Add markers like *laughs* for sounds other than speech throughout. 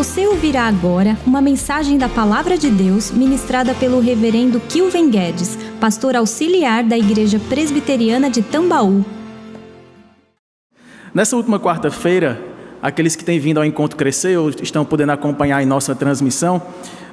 Você ouvirá agora uma mensagem da Palavra de Deus ministrada pelo Reverendo Kilven Guedes, pastor auxiliar da Igreja Presbiteriana de Tambaú. Nessa última quarta-feira, aqueles que têm vindo ao Encontro Crescer ou estão podendo acompanhar em nossa transmissão,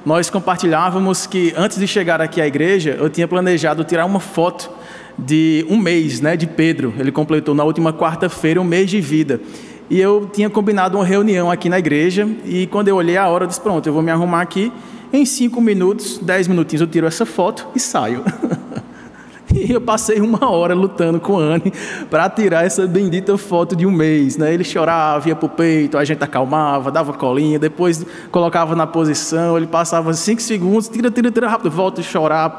nós compartilhávamos que antes de chegar aqui à igreja, eu tinha planejado tirar uma foto de um mês né, de Pedro. Ele completou na última quarta-feira um mês de vida. E eu tinha combinado uma reunião aqui na igreja, e quando eu olhei a hora, eu disse: Pronto, eu vou me arrumar aqui. Em cinco minutos, dez minutinhos, eu tiro essa foto e saio. *laughs* *laughs* E eu passei uma hora lutando com o Anne para tirar essa bendita foto de um mês. Né? Ele chorava, ia o peito, a gente acalmava, dava colinha, depois colocava na posição, ele passava cinco segundos, tira, tira, tira rápido, volta a chorar,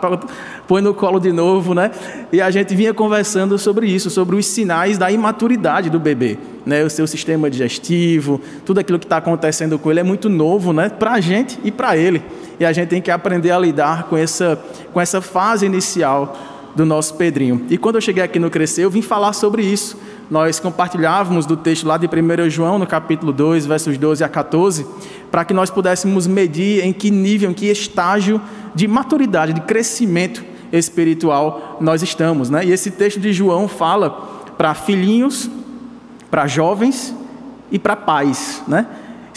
põe no colo de novo. Né? E a gente vinha conversando sobre isso, sobre os sinais da imaturidade do bebê. Né? O seu sistema digestivo, tudo aquilo que está acontecendo com ele é muito novo né? para a gente e para ele. E a gente tem que aprender a lidar com essa, com essa fase inicial do nosso Pedrinho. E quando eu cheguei aqui no Crescer, eu vim falar sobre isso. Nós compartilhávamos do texto lá de 1 João, no capítulo 2, versos 12 a 14, para que nós pudéssemos medir em que nível, em que estágio de maturidade, de crescimento espiritual nós estamos. Né? E esse texto de João fala para filhinhos, para jovens e para pais. Né?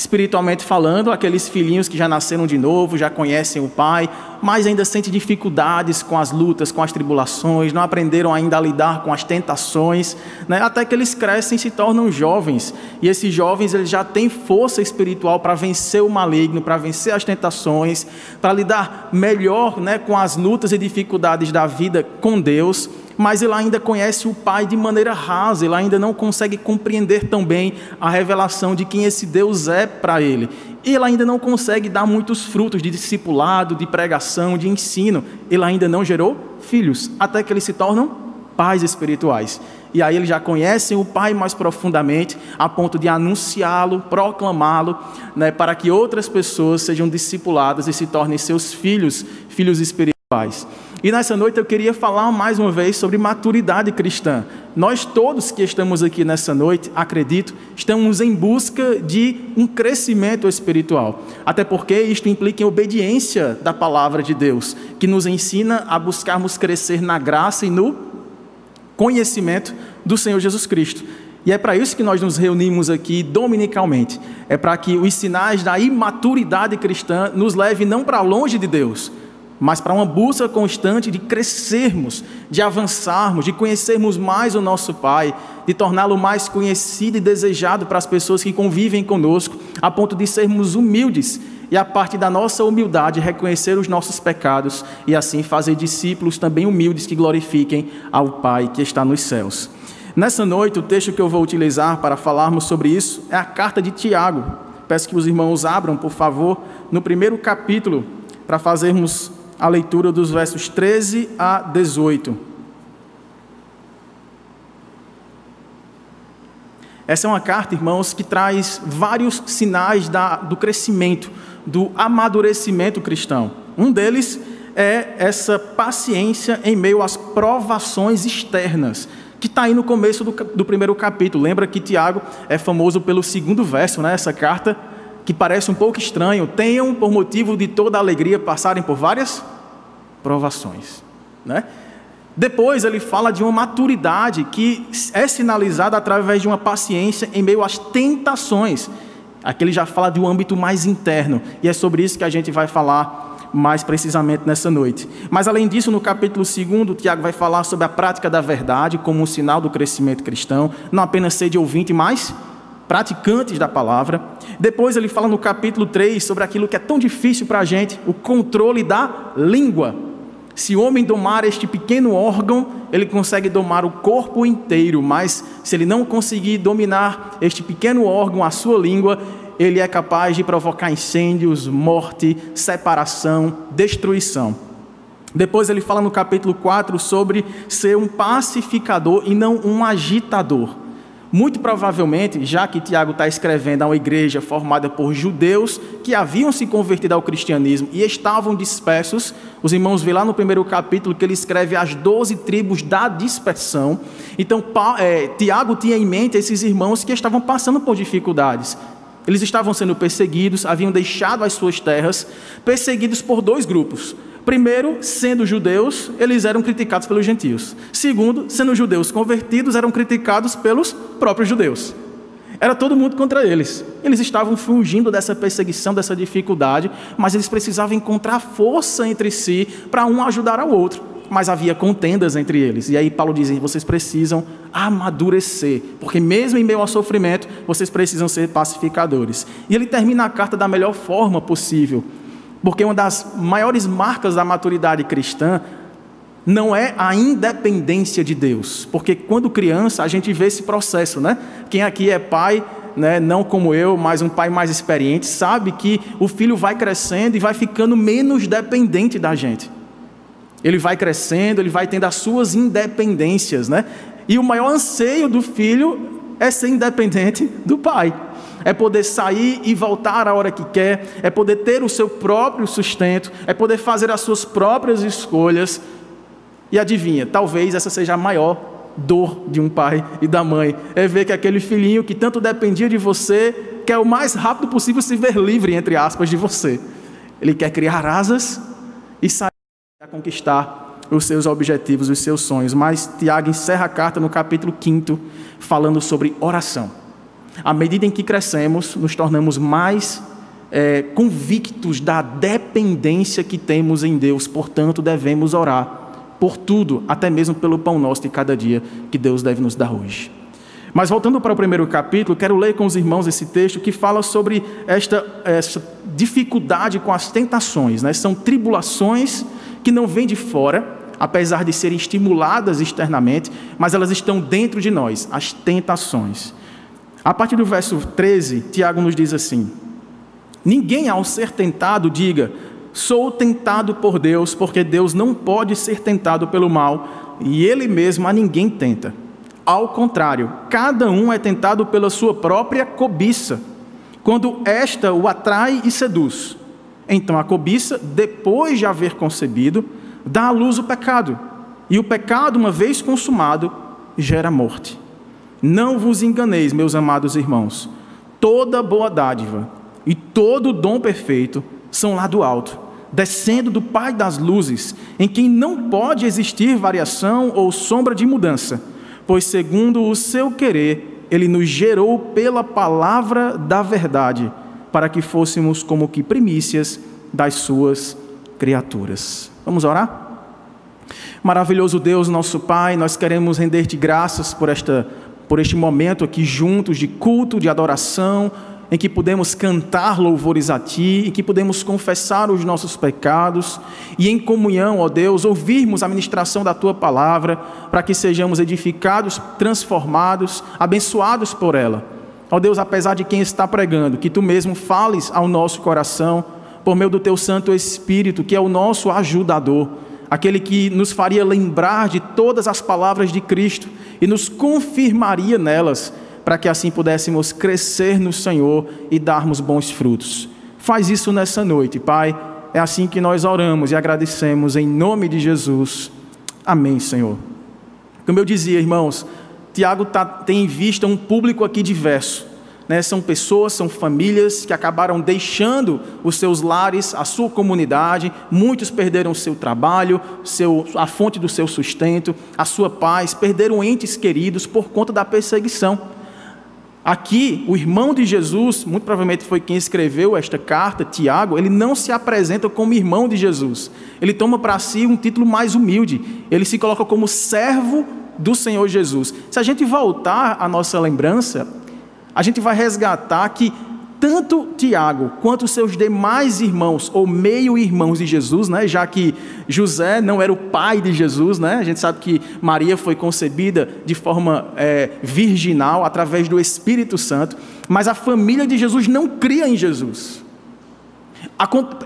Espiritualmente falando, aqueles filhinhos que já nasceram de novo, já conhecem o Pai, mas ainda sentem dificuldades com as lutas, com as tribulações, não aprenderam ainda a lidar com as tentações, né? até que eles crescem e se tornam jovens. E esses jovens eles já têm força espiritual para vencer o maligno, para vencer as tentações, para lidar melhor né, com as lutas e dificuldades da vida com Deus mas ele ainda conhece o Pai de maneira rasa, ele ainda não consegue compreender tão bem a revelação de quem esse Deus é para ele. Ele ainda não consegue dar muitos frutos de discipulado, de pregação, de ensino. Ele ainda não gerou filhos, até que eles se tornam pais espirituais. E aí eles já conhecem o Pai mais profundamente, a ponto de anunciá-lo, proclamá-lo, né, para que outras pessoas sejam discipuladas e se tornem seus filhos, filhos espirituais. E nessa noite eu queria falar mais uma vez sobre maturidade cristã. Nós todos que estamos aqui nessa noite, acredito, estamos em busca de um crescimento espiritual. Até porque isto implica em obediência da palavra de Deus, que nos ensina a buscarmos crescer na graça e no conhecimento do Senhor Jesus Cristo. E é para isso que nós nos reunimos aqui dominicalmente. É para que os sinais da imaturidade cristã nos levem não para longe de Deus, mas para uma busca constante de crescermos, de avançarmos, de conhecermos mais o nosso Pai, de torná-lo mais conhecido e desejado para as pessoas que convivem conosco, a ponto de sermos humildes e, a partir da nossa humildade, reconhecer os nossos pecados e assim fazer discípulos também humildes que glorifiquem ao Pai que está nos céus. Nessa noite, o texto que eu vou utilizar para falarmos sobre isso é a carta de Tiago. Peço que os irmãos abram, por favor, no primeiro capítulo, para fazermos a leitura dos versos 13 a 18. Essa é uma carta, irmãos, que traz vários sinais da, do crescimento, do amadurecimento cristão. Um deles é essa paciência em meio às provações externas, que está aí no começo do, do, primeiro capítulo. Lembra que Tiago é famoso pelo segundo verso, né? Essa carta que parece um pouco estranho. Tenham por motivo de toda alegria passarem por várias provações. Né? Depois ele fala de uma maturidade que é sinalizada através de uma paciência em meio às tentações. Aqui ele já fala de um âmbito mais interno, e é sobre isso que a gente vai falar mais precisamente nessa noite. Mas além disso, no capítulo 2, Tiago vai falar sobre a prática da verdade como um sinal do crescimento cristão, não apenas ser de ouvinte, mas praticantes da palavra. Depois ele fala no capítulo 3 sobre aquilo que é tão difícil para a gente, o controle da língua. Se o homem domar este pequeno órgão, ele consegue domar o corpo inteiro, mas se ele não conseguir dominar este pequeno órgão, a sua língua, ele é capaz de provocar incêndios, morte, separação, destruição. Depois ele fala no capítulo 4 sobre ser um pacificador e não um agitador. Muito provavelmente, já que Tiago está escrevendo a uma igreja formada por judeus que haviam se convertido ao cristianismo e estavam dispersos, os irmãos vê lá no primeiro capítulo que ele escreve as doze tribos da dispersão. Então, é, Tiago tinha em mente esses irmãos que estavam passando por dificuldades. Eles estavam sendo perseguidos, haviam deixado as suas terras, perseguidos por dois grupos. Primeiro, sendo judeus, eles eram criticados pelos gentios. Segundo, sendo judeus convertidos, eram criticados pelos próprios judeus. Era todo mundo contra eles. Eles estavam fugindo dessa perseguição, dessa dificuldade, mas eles precisavam encontrar força entre si para um ajudar ao outro mas havia contendas entre eles. E aí Paulo diz: vocês precisam amadurecer, porque mesmo em meio ao sofrimento, vocês precisam ser pacificadores. E ele termina a carta da melhor forma possível, porque uma das maiores marcas da maturidade cristã não é a independência de Deus, porque quando criança a gente vê esse processo, né? Quem aqui é pai né, não como eu, mas um pai mais experiente, sabe que o filho vai crescendo e vai ficando menos dependente da gente. Ele vai crescendo, ele vai tendo as suas independências, né? E o maior anseio do filho é ser independente do pai. É poder sair e voltar a hora que quer, é poder ter o seu próprio sustento, é poder fazer as suas próprias escolhas. E adivinha, talvez essa seja a maior dor de um pai e da mãe, é ver que aquele filhinho que tanto dependia de você quer o mais rápido possível se ver livre, entre aspas, de você. Ele quer criar asas e sair a conquistar os seus objetivos, os seus sonhos. Mas Tiago encerra a carta no capítulo 5, falando sobre oração. À medida em que crescemos, nos tornamos mais é, convictos da dependência que temos em Deus, portanto, devemos orar por tudo, até mesmo pelo pão nosso de cada dia que Deus deve nos dar hoje. Mas voltando para o primeiro capítulo, quero ler com os irmãos esse texto que fala sobre esta, esta dificuldade com as tentações. Né? São tribulações que não vêm de fora, apesar de serem estimuladas externamente, mas elas estão dentro de nós, as tentações. A partir do verso 13, Tiago nos diz assim: Ninguém ao ser tentado diga, sou tentado por Deus, porque Deus não pode ser tentado pelo mal, e ele mesmo a ninguém tenta. Ao contrário, cada um é tentado pela sua própria cobiça, quando esta o atrai e seduz. Então a cobiça, depois de haver concebido, dá à luz o pecado. E o pecado, uma vez consumado, gera morte. Não vos enganeis, meus amados irmãos. Toda boa dádiva e todo dom perfeito são lá do alto, descendo do Pai das luzes, em quem não pode existir variação ou sombra de mudança, pois, segundo o seu querer, ele nos gerou pela palavra da verdade para que fôssemos como que primícias das suas criaturas. Vamos orar? Maravilhoso Deus, nosso Pai, nós queremos render-te graças por esta por este momento aqui juntos de culto, de adoração, em que podemos cantar louvores a Ti, em que podemos confessar os nossos pecados e em comunhão, ó Deus, ouvirmos a ministração da Tua palavra, para que sejamos edificados, transformados, abençoados por ela. Ó Deus, apesar de quem está pregando, que tu mesmo fales ao nosso coração, por meio do teu Santo Espírito, que é o nosso ajudador, aquele que nos faria lembrar de todas as palavras de Cristo e nos confirmaria nelas, para que assim pudéssemos crescer no Senhor e darmos bons frutos. Faz isso nessa noite, Pai. É assim que nós oramos e agradecemos em nome de Jesus. Amém, Senhor. Como eu dizia, irmãos, Tiago tá, tem em vista um público aqui diverso. Né? São pessoas, são famílias que acabaram deixando os seus lares, a sua comunidade. Muitos perderam o seu trabalho, seu, a fonte do seu sustento, a sua paz, perderam entes queridos por conta da perseguição. Aqui, o irmão de Jesus, muito provavelmente foi quem escreveu esta carta, Tiago, ele não se apresenta como irmão de Jesus. Ele toma para si um título mais humilde. Ele se coloca como servo do Senhor Jesus. Se a gente voltar à nossa lembrança, a gente vai resgatar que tanto Tiago quanto seus demais irmãos, ou meio-irmãos de Jesus, né, já que José não era o pai de Jesus, né, a gente sabe que Maria foi concebida de forma é, virginal, através do Espírito Santo, mas a família de Jesus não cria em Jesus.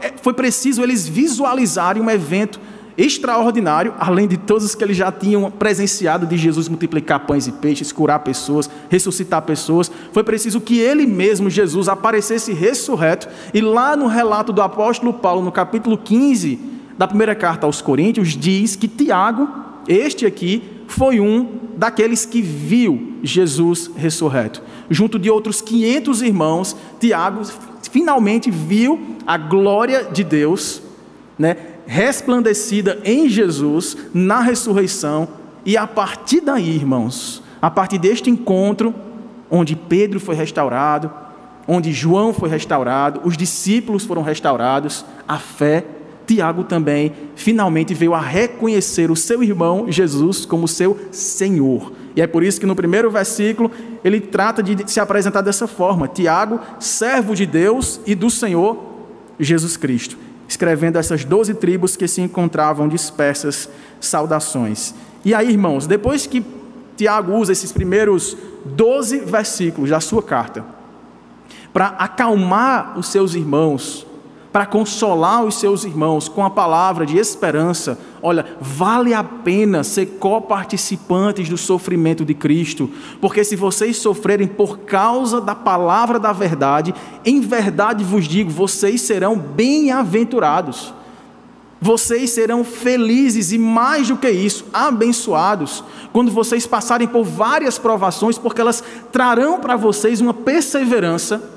É, foi preciso eles visualizarem um evento extraordinário, além de todos os que eles já tinham presenciado de Jesus multiplicar pães e peixes, curar pessoas, ressuscitar pessoas. Foi preciso que ele mesmo, Jesus, aparecesse ressurreto. E lá no relato do apóstolo Paulo, no capítulo 15 da primeira carta aos Coríntios, diz que Tiago, este aqui, foi um daqueles que viu Jesus ressurreto. Junto de outros 500 irmãos, Tiago finalmente viu a glória de Deus, né, resplandecida em Jesus na ressurreição, e a partir daí, irmãos, a partir deste encontro, onde Pedro foi restaurado, onde João foi restaurado, os discípulos foram restaurados, a fé, Tiago também finalmente veio a reconhecer o seu irmão Jesus como seu Senhor. E é por isso que no primeiro versículo ele trata de se apresentar dessa forma: Tiago, servo de Deus e do Senhor Jesus Cristo, escrevendo essas doze tribos que se encontravam dispersas, saudações. E aí, irmãos, depois que Tiago usa esses primeiros doze versículos da sua carta, para acalmar os seus irmãos, para consolar os seus irmãos com a palavra de esperança. Olha, vale a pena ser coparticipantes do sofrimento de Cristo, porque se vocês sofrerem por causa da palavra da verdade, em verdade vos digo, vocês serão bem-aventurados. Vocês serão felizes e mais do que isso, abençoados, quando vocês passarem por várias provações, porque elas trarão para vocês uma perseverança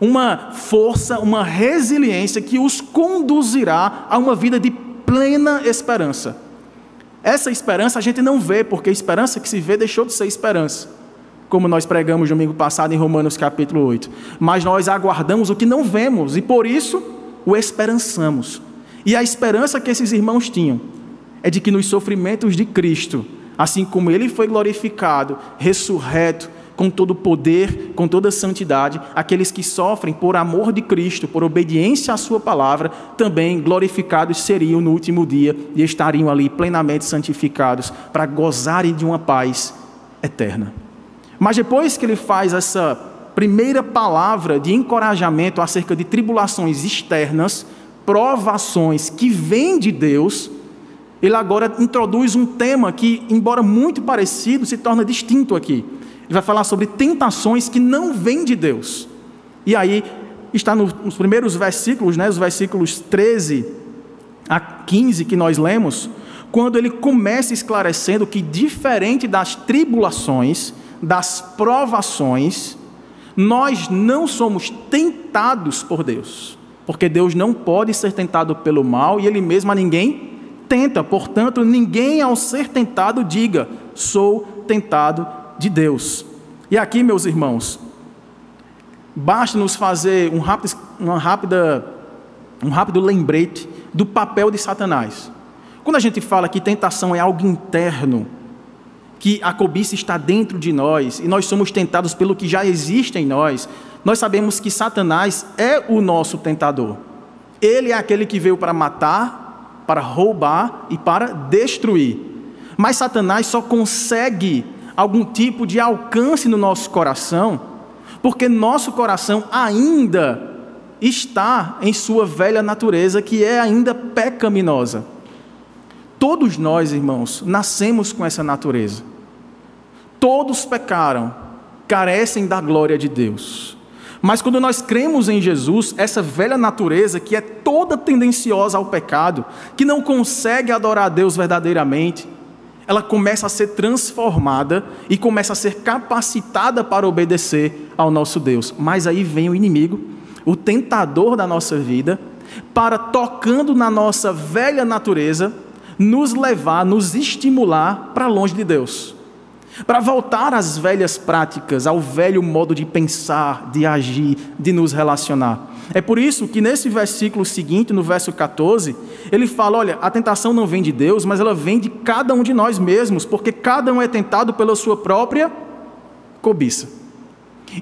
uma força, uma resiliência que os conduzirá a uma vida de plena esperança. Essa esperança a gente não vê, porque a esperança que se vê deixou de ser esperança, como nós pregamos domingo passado em Romanos capítulo 8. Mas nós aguardamos o que não vemos e por isso o esperançamos. E a esperança que esses irmãos tinham é de que nos sofrimentos de Cristo, assim como ele foi glorificado, ressurreto, com todo poder, com toda santidade, aqueles que sofrem por amor de Cristo, por obediência à Sua palavra, também glorificados seriam no último dia e estariam ali plenamente santificados para gozarem de uma paz eterna. Mas depois que ele faz essa primeira palavra de encorajamento acerca de tribulações externas, provações que vêm de Deus, ele agora introduz um tema que, embora muito parecido, se torna distinto aqui. Ele vai falar sobre tentações que não vêm de Deus. E aí está nos primeiros versículos, né, os versículos 13 a 15 que nós lemos, quando ele começa esclarecendo que diferente das tribulações, das provações, nós não somos tentados por Deus, porque Deus não pode ser tentado pelo mal e ele mesmo a ninguém tenta. Portanto, ninguém ao ser tentado diga: sou tentado de Deus. E aqui, meus irmãos, basta nos fazer um rápido, uma rápida, um rápido lembrete do papel de Satanás. Quando a gente fala que tentação é algo interno, que a cobiça está dentro de nós e nós somos tentados pelo que já existe em nós, nós sabemos que Satanás é o nosso tentador. Ele é aquele que veio para matar, para roubar e para destruir. Mas Satanás só consegue algum tipo de alcance no nosso coração, porque nosso coração ainda está em sua velha natureza, que é ainda pecaminosa. Todos nós, irmãos, nascemos com essa natureza. Todos pecaram, carecem da glória de Deus. Mas quando nós cremos em Jesus, essa velha natureza que é toda tendenciosa ao pecado, que não consegue adorar a Deus verdadeiramente, ela começa a ser transformada e começa a ser capacitada para obedecer ao nosso Deus. Mas aí vem o inimigo, o tentador da nossa vida, para tocando na nossa velha natureza, nos levar, nos estimular para longe de Deus. Para voltar às velhas práticas, ao velho modo de pensar, de agir, de nos relacionar. É por isso que nesse versículo seguinte, no verso 14, ele fala: olha, a tentação não vem de Deus, mas ela vem de cada um de nós mesmos, porque cada um é tentado pela sua própria cobiça.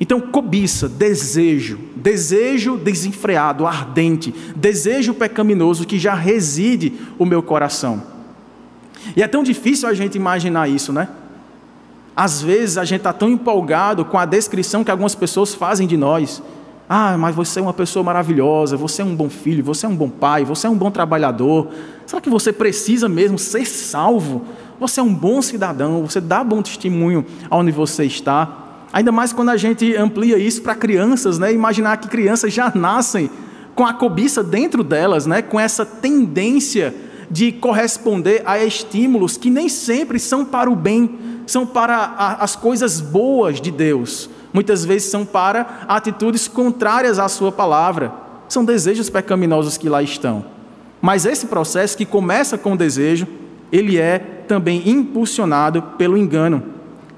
Então, cobiça, desejo, desejo desenfreado, ardente, desejo pecaminoso que já reside o meu coração. E é tão difícil a gente imaginar isso, né? Às vezes a gente está tão empolgado com a descrição que algumas pessoas fazem de nós. Ah, mas você é uma pessoa maravilhosa, você é um bom filho, você é um bom pai, você é um bom trabalhador. Será que você precisa mesmo ser salvo? Você é um bom cidadão, você dá bom testemunho aonde você está. Ainda mais quando a gente amplia isso para crianças, né? Imaginar que crianças já nascem com a cobiça dentro delas, né? Com essa tendência de corresponder a estímulos que nem sempre são para o bem, são para as coisas boas de Deus. Muitas vezes são para atitudes contrárias à Sua palavra. São desejos pecaminosos que lá estão. Mas esse processo que começa com o desejo, ele é também impulsionado pelo engano.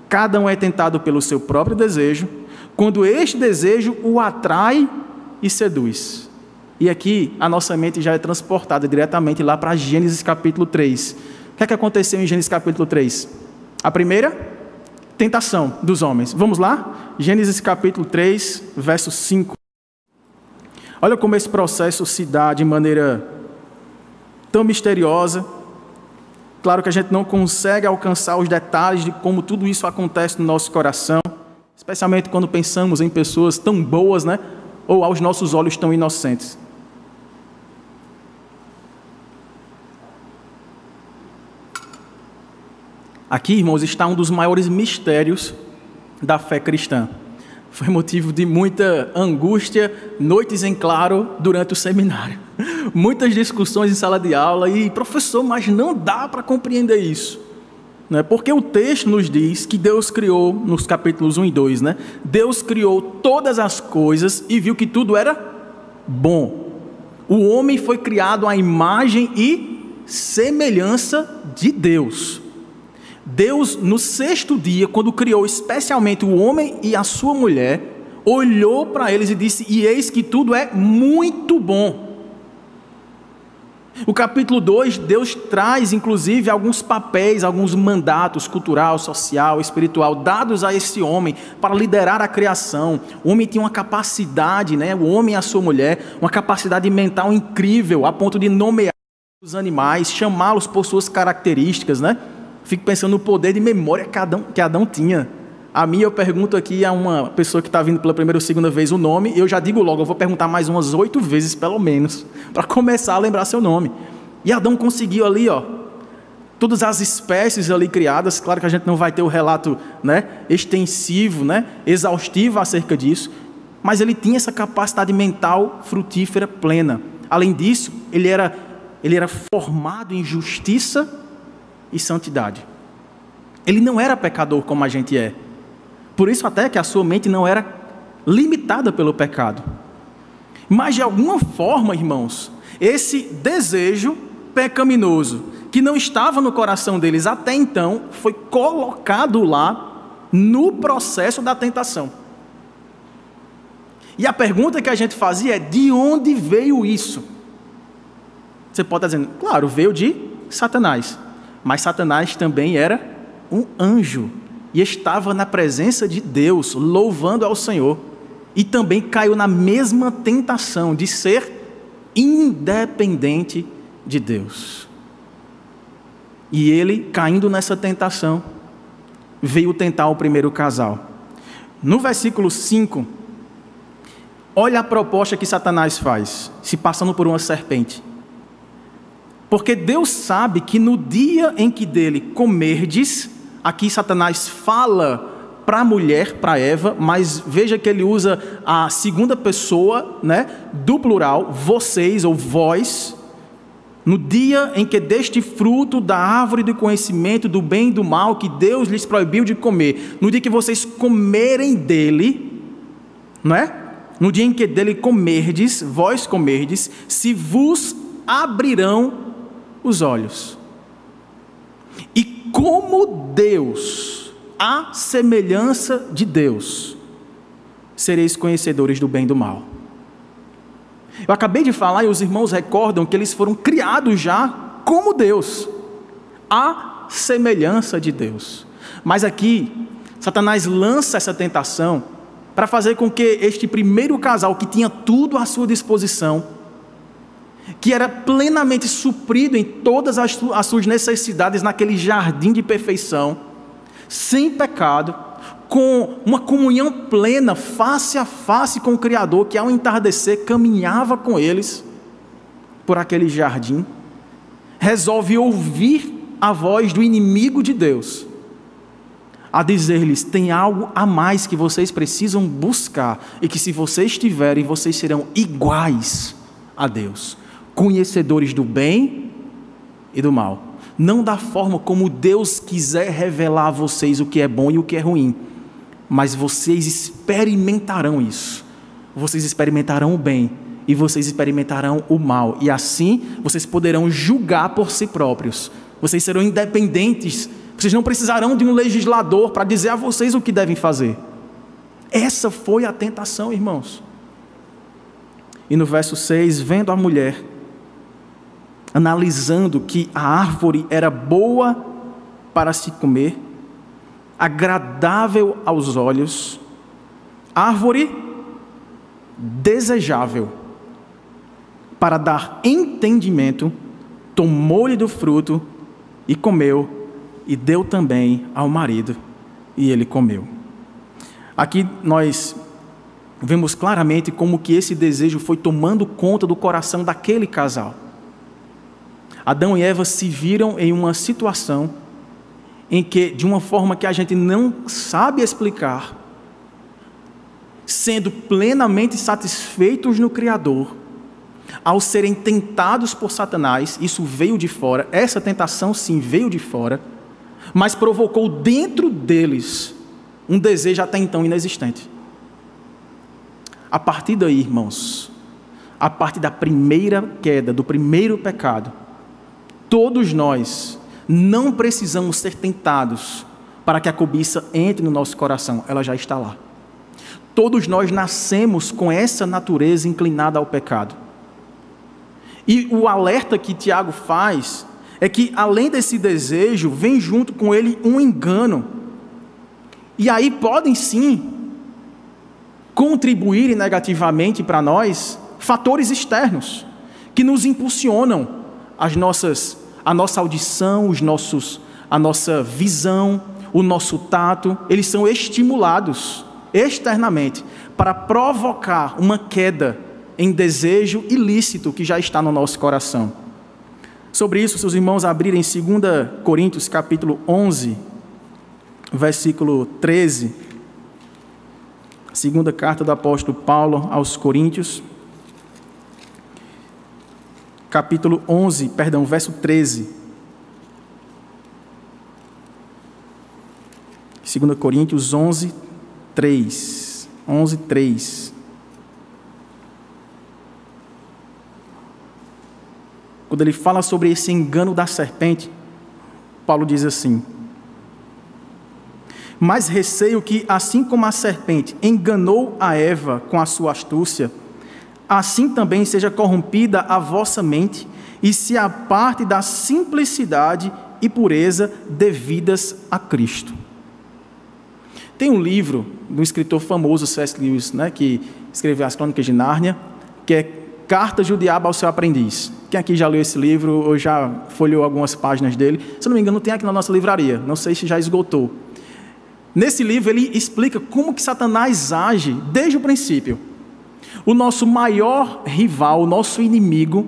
Cada um é tentado pelo seu próprio desejo, quando este desejo o atrai e seduz. E aqui a nossa mente já é transportada diretamente lá para Gênesis capítulo 3. O que é que aconteceu em Gênesis capítulo 3? A primeira tentação dos homens. Vamos lá? Gênesis capítulo 3, verso 5. Olha como esse processo se dá de maneira tão misteriosa. Claro que a gente não consegue alcançar os detalhes de como tudo isso acontece no nosso coração, especialmente quando pensamos em pessoas tão boas, né? Ou aos nossos olhos tão inocentes. Aqui, irmãos, está um dos maiores mistérios da fé cristã. Foi motivo de muita angústia, noites em claro durante o seminário. *laughs* Muitas discussões em sala de aula e, professor, mas não dá para compreender isso. Né? Porque o texto nos diz que Deus criou, nos capítulos 1 e 2, né? Deus criou todas as coisas e viu que tudo era bom. O homem foi criado à imagem e semelhança de Deus. Deus, no sexto dia, quando criou especialmente o homem e a sua mulher, olhou para eles e disse: E eis que tudo é muito bom. O capítulo 2, Deus traz inclusive alguns papéis, alguns mandatos cultural, social, espiritual dados a esse homem para liderar a criação. O homem tinha uma capacidade, né? O homem e a sua mulher, uma capacidade mental incrível a ponto de nomear os animais, chamá-los por suas características, né? Fico pensando no poder de memória que Adão, que Adão tinha. A mim, eu pergunto aqui a uma pessoa que está vindo pela primeira ou segunda vez o nome, e eu já digo logo, eu vou perguntar mais umas oito vezes, pelo menos, para começar a lembrar seu nome. E Adão conseguiu ali, ó, todas as espécies ali criadas, claro que a gente não vai ter o relato né, extensivo, né, exaustivo acerca disso, mas ele tinha essa capacidade mental frutífera plena. Além disso, ele era, ele era formado em justiça e santidade. Ele não era pecador como a gente é. Por isso, até que a sua mente não era limitada pelo pecado. Mas, de alguma forma, irmãos, esse desejo pecaminoso, que não estava no coração deles até então, foi colocado lá no processo da tentação. E a pergunta que a gente fazia é: de onde veio isso? Você pode estar dizendo, claro, veio de Satanás. Mas Satanás também era um anjo e estava na presença de Deus, louvando ao Senhor. E também caiu na mesma tentação de ser independente de Deus. E ele, caindo nessa tentação, veio tentar o primeiro casal. No versículo 5, olha a proposta que Satanás faz, se passando por uma serpente. Porque Deus sabe que no dia em que dele comerdes, aqui Satanás fala para a mulher, para Eva, mas veja que ele usa a segunda pessoa, né, do plural, vocês ou vós, no dia em que deste fruto da árvore do conhecimento do bem e do mal que Deus lhes proibiu de comer, no dia que vocês comerem dele, não é? No dia em que dele comerdes, vós comerdes, se vos abrirão os olhos. E como Deus, a semelhança de Deus, sereis conhecedores do bem e do mal. Eu acabei de falar e os irmãos recordam que eles foram criados já como Deus, a semelhança de Deus. Mas aqui, Satanás lança essa tentação para fazer com que este primeiro casal, que tinha tudo à sua disposição, que era plenamente suprido em todas as, suas necessidades naquele jardim de perfeição, sem pecado, com uma comunhão plena, face a face com o Criador, que ao entardecer caminhava com eles por aquele jardim, resolve ouvir a voz do inimigo de Deus, a dizer-lhes: tem algo a mais que vocês precisam buscar, e que se vocês tiverem, vocês serão iguais a Deus conhecedores do bem e do mal. Não da forma como Deus quiser revelar a vocês o que é bom e o que é ruim, mas vocês experimentarão isso. Vocês experimentarão o bem e vocês experimentarão o mal, e assim vocês poderão julgar por si próprios. Vocês serão independentes, vocês não precisarão de um legislador para dizer a vocês o que devem fazer. Essa foi a tentação, irmãos. E no verso 6, vendo a mulher, analisando que a árvore era boa para se comer, agradável aos olhos, árvore desejável para dar entendimento, tomou-lhe do fruto e comeu, e deu também ao marido, e ele comeu. Aqui nós vemos claramente como que esse desejo foi tomando conta do coração daquele casal. Adão e Eva se viram em uma situação em que, de uma forma que a gente não sabe explicar, sendo plenamente satisfeitos no Criador, ao serem tentados por Satanás, isso veio de fora, essa tentação sim veio de fora, mas provocou dentro deles um desejo até então inexistente. A partir daí, irmãos, a partir da primeira queda, do primeiro pecado, todos nós não precisamos ser tentados para que a cobiça entre no nosso coração, ela já está lá. Todos nós nascemos com essa natureza inclinada ao pecado. E o alerta que Tiago faz é que, além desse desejo, vem junto com ele um engano. E aí podem sim contribuir negativamente para nós fatores externos que nos impulsionam as nossas, a nossa audição, os nossos, a nossa visão, o nosso tato, eles são estimulados externamente para provocar uma queda em desejo ilícito que já está no nosso coração. Sobre isso, seus irmãos abrirem 2 Coríntios capítulo 11, versículo 13. Segunda carta do apóstolo Paulo aos Coríntios, capítulo 11, perdão, verso 13. 2 Coríntios 11, 3. 11, 3. quando ele fala sobre esse engano da serpente, Paulo diz assim: Mas receio que, assim como a serpente enganou a Eva com a sua astúcia, assim também seja corrompida a vossa mente e se aparte da simplicidade e pureza devidas a Cristo. Tem um livro de um escritor famoso, C.S. Lewis, né, que escreveu as Crônicas de Nárnia, que é Cartas do Diabo ao Seu Aprendiz. Quem aqui já leu esse livro ou já folheou algumas páginas dele? Se não me engano, tem aqui na nossa livraria. Não sei se já esgotou. Nesse livro ele explica como que Satanás age desde o princípio. O nosso maior rival, o nosso inimigo,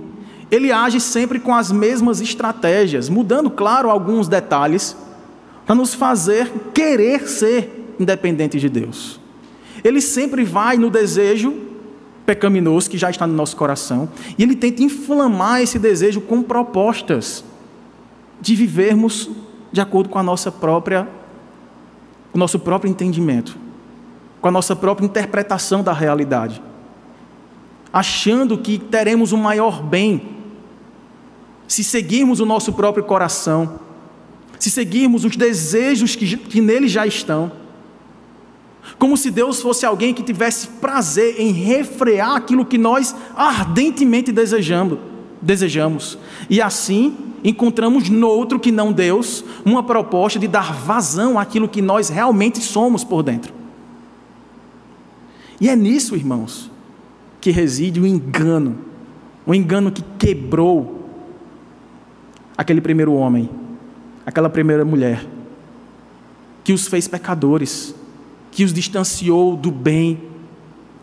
ele age sempre com as mesmas estratégias, mudando, claro, alguns detalhes, para nos fazer querer ser independentes de Deus. Ele sempre vai no desejo pecaminoso que já está no nosso coração, e ele tenta inflamar esse desejo com propostas de vivermos de acordo com a nossa própria o nosso próprio entendimento, com a nossa própria interpretação da realidade, achando que teremos o maior bem se seguirmos o nosso próprio coração, se seguirmos os desejos que, que nele já estão como se Deus fosse alguém que tivesse prazer em refrear aquilo que nós ardentemente desejamos. desejamos. E assim encontramos no outro que não Deus uma proposta de dar vazão àquilo que nós realmente somos por dentro. E é nisso, irmãos, que reside o engano, o engano que quebrou aquele primeiro homem, aquela primeira mulher, que os fez pecadores que os distanciou do bem,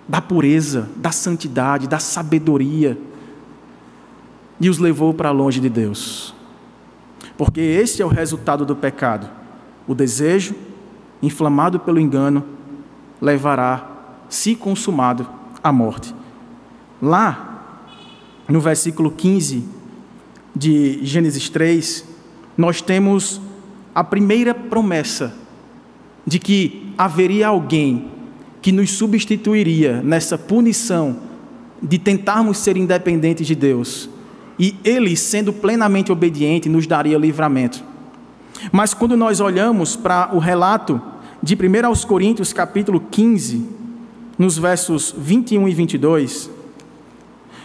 da pureza, da santidade, da sabedoria e os levou para longe de Deus. Porque esse é o resultado do pecado. O desejo, inflamado pelo engano, levará, se consumado, à morte. Lá, no versículo 15, de Gênesis 3, nós temos a primeira promessa de que haveria alguém que nos substituiria nessa punição de tentarmos ser independentes de Deus. E Ele, sendo plenamente obediente, nos daria livramento. Mas quando nós olhamos para o relato de 1 aos Coríntios, capítulo 15, nos versos 21 e 22,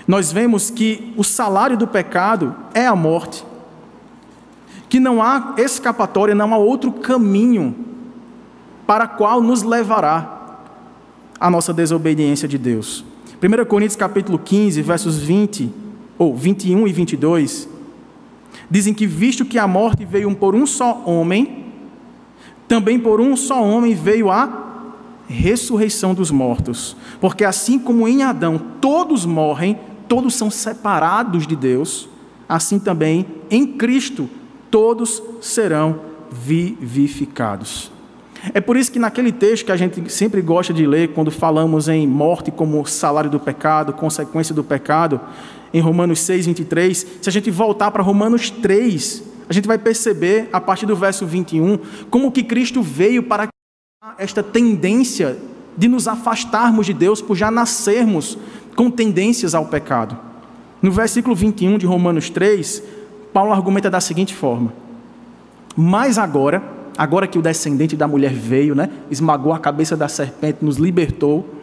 nós vemos que o salário do pecado é a morte, que não há escapatória, não há outro caminho para qual nos levará a nossa desobediência de Deus. 1 Coríntios capítulo 15, versos 20 ou 21 e 22, dizem que visto que a morte veio por um só homem, também por um só homem veio a ressurreição dos mortos. Porque assim como em Adão todos morrem, todos são separados de Deus, assim também em Cristo todos serão vivificados. É por isso que naquele texto que a gente sempre gosta de ler, quando falamos em morte como salário do pecado, consequência do pecado, em Romanos 6, 23, se a gente voltar para Romanos 3, a gente vai perceber, a partir do verso 21, como que Cristo veio para esta tendência de nos afastarmos de Deus por já nascermos com tendências ao pecado. No versículo 21 de Romanos 3, Paulo argumenta da seguinte forma: Mas agora, agora que o descendente da mulher veio, né, esmagou a cabeça da serpente, nos libertou,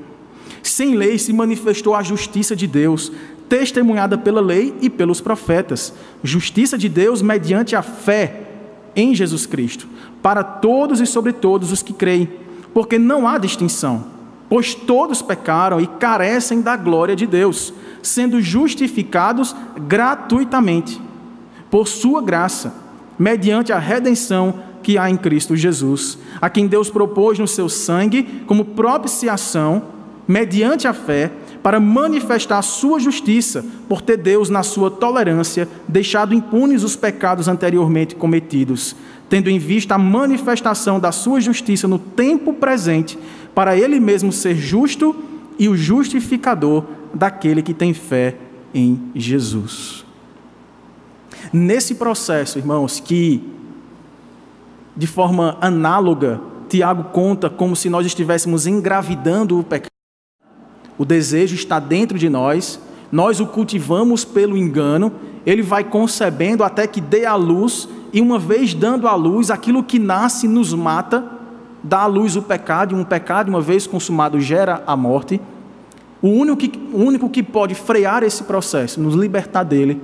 sem lei se manifestou a justiça de Deus, testemunhada pela lei e pelos profetas, justiça de Deus mediante a fé em Jesus Cristo, para todos e sobre todos os que creem, porque não há distinção pois todos pecaram e carecem da glória de Deus, sendo justificados gratuitamente, por Sua graça, mediante a redenção que há em Cristo Jesus, a quem Deus propôs no seu sangue como propiciação, mediante a fé, para manifestar a sua justiça, por ter Deus, na sua tolerância, deixado impunes os pecados anteriormente cometidos, tendo em vista a manifestação da sua justiça no tempo presente, para ele mesmo ser justo e o justificador daquele que tem fé em Jesus. Nesse processo, irmãos, que de forma análoga, Tiago conta como se nós estivéssemos engravidando o pecado. O desejo está dentro de nós, nós o cultivamos pelo engano, ele vai concebendo até que dê a luz, e uma vez dando a luz, aquilo que nasce nos mata dá à luz o pecado, e um pecado, uma vez consumado, gera a morte. O único, que, o único que pode frear esse processo, nos libertar dele,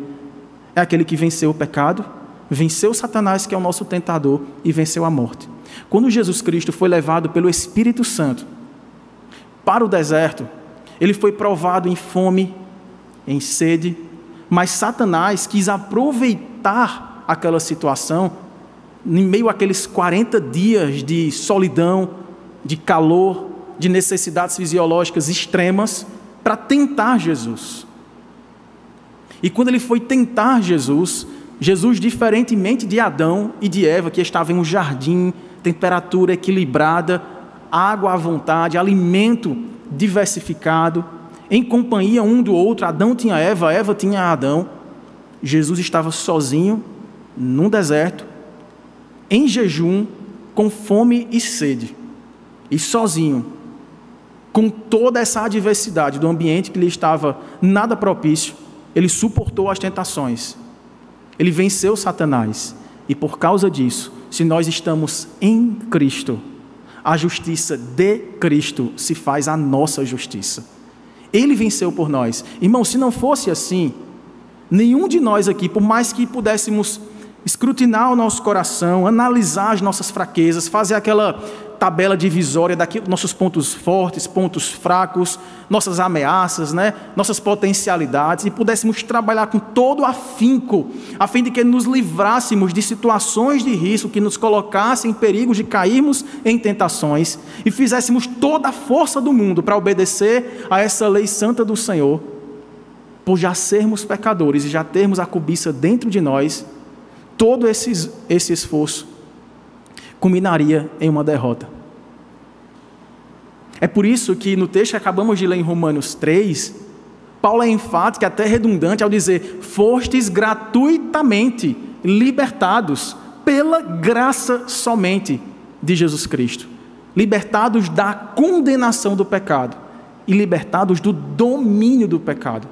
é aquele que venceu o pecado, venceu Satanás, que é o nosso tentador, e venceu a morte. Quando Jesus Cristo foi levado pelo Espírito Santo para o deserto, ele foi provado em fome, em sede, mas Satanás quis aproveitar aquela situação em meio àqueles 40 dias de solidão, de calor, de necessidades fisiológicas extremas, para tentar Jesus. E quando ele foi tentar Jesus, Jesus, diferentemente de Adão e de Eva, que estavam em um jardim, temperatura equilibrada, água à vontade, alimento diversificado, em companhia um do outro, Adão tinha Eva, Eva tinha Adão. Jesus estava sozinho, num deserto, em jejum, com fome e sede, e sozinho, com toda essa adversidade do ambiente que lhe estava nada propício, ele suportou as tentações, ele venceu Satanás, e por causa disso, se nós estamos em Cristo, a justiça de Cristo se faz a nossa justiça. Ele venceu por nós. Irmão, se não fosse assim, nenhum de nós aqui, por mais que pudéssemos escrutinar o nosso coração, analisar as nossas fraquezas, fazer aquela tabela divisória daqui nossos pontos fortes, pontos fracos, nossas ameaças, né? nossas potencialidades e pudéssemos trabalhar com todo afinco, a fim de que nos livrássemos de situações de risco que nos colocassem em perigo de cairmos em tentações e fizéssemos toda a força do mundo para obedecer a essa lei santa do Senhor, por já sermos pecadores e já termos a cobiça dentro de nós todo esse, esse esforço culminaria em uma derrota. É por isso que no texto que acabamos de ler em Romanos 3, Paulo é enfático, até redundante, ao dizer: fostes gratuitamente libertados pela graça somente de Jesus Cristo, libertados da condenação do pecado e libertados do domínio do pecado.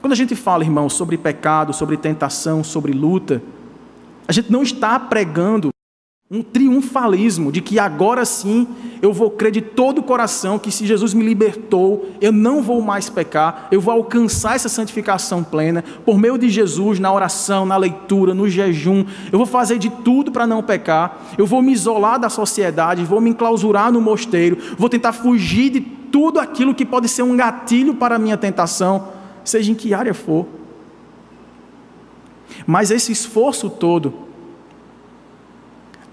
Quando a gente fala, irmãos, sobre pecado, sobre tentação, sobre luta, a gente não está pregando um triunfalismo de que agora sim eu vou crer de todo o coração que se Jesus me libertou, eu não vou mais pecar, eu vou alcançar essa santificação plena por meio de Jesus na oração, na leitura, no jejum. Eu vou fazer de tudo para não pecar, eu vou me isolar da sociedade, vou me enclausurar no mosteiro, vou tentar fugir de tudo aquilo que pode ser um gatilho para a minha tentação, seja em que área for. Mas esse esforço todo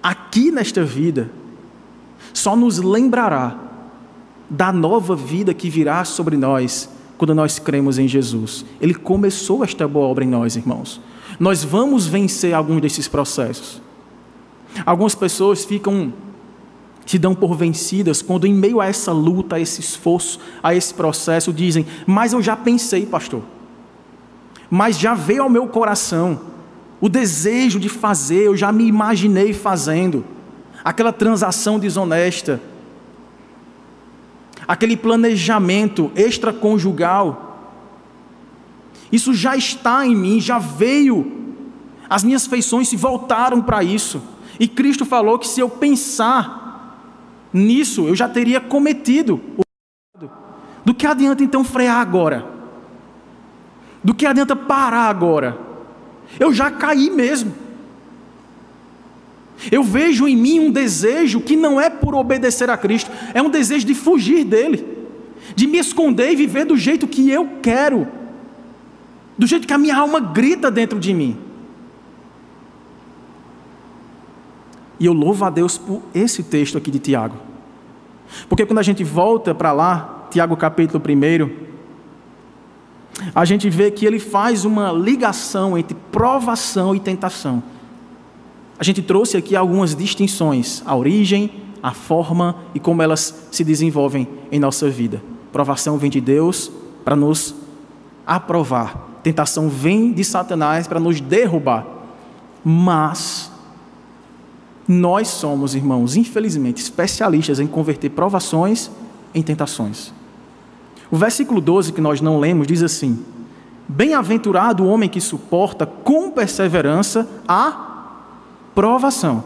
aqui nesta vida, só nos lembrará da nova vida que virá sobre nós quando nós cremos em Jesus. Ele começou esta boa obra em nós, irmãos. Nós vamos vencer alguns desses processos. Algumas pessoas ficam se dão por vencidas quando em meio a essa luta, a esse esforço, a esse processo dizem: "Mas eu já pensei, pastor. Mas já veio ao meu coração o desejo de fazer, eu já me imaginei fazendo. Aquela transação desonesta. Aquele planejamento extraconjugal. Isso já está em mim, já veio. As minhas feições se voltaram para isso. E Cristo falou que se eu pensar nisso, eu já teria cometido o. Do que adianta então frear agora? Do que adianta parar agora? Eu já caí mesmo. Eu vejo em mim um desejo que não é por obedecer a Cristo, é um desejo de fugir dele, de me esconder e viver do jeito que eu quero, do jeito que a minha alma grita dentro de mim. E eu louvo a Deus por esse texto aqui de Tiago. Porque quando a gente volta para lá, Tiago capítulo 1, a gente vê que ele faz uma ligação entre provação e tentação. A gente trouxe aqui algumas distinções: a origem, a forma e como elas se desenvolvem em nossa vida. Provação vem de Deus para nos aprovar, tentação vem de Satanás para nos derrubar. Mas nós somos, irmãos, infelizmente, especialistas em converter provações em tentações. O versículo 12 que nós não lemos diz assim: Bem-aventurado o homem que suporta com perseverança a provação.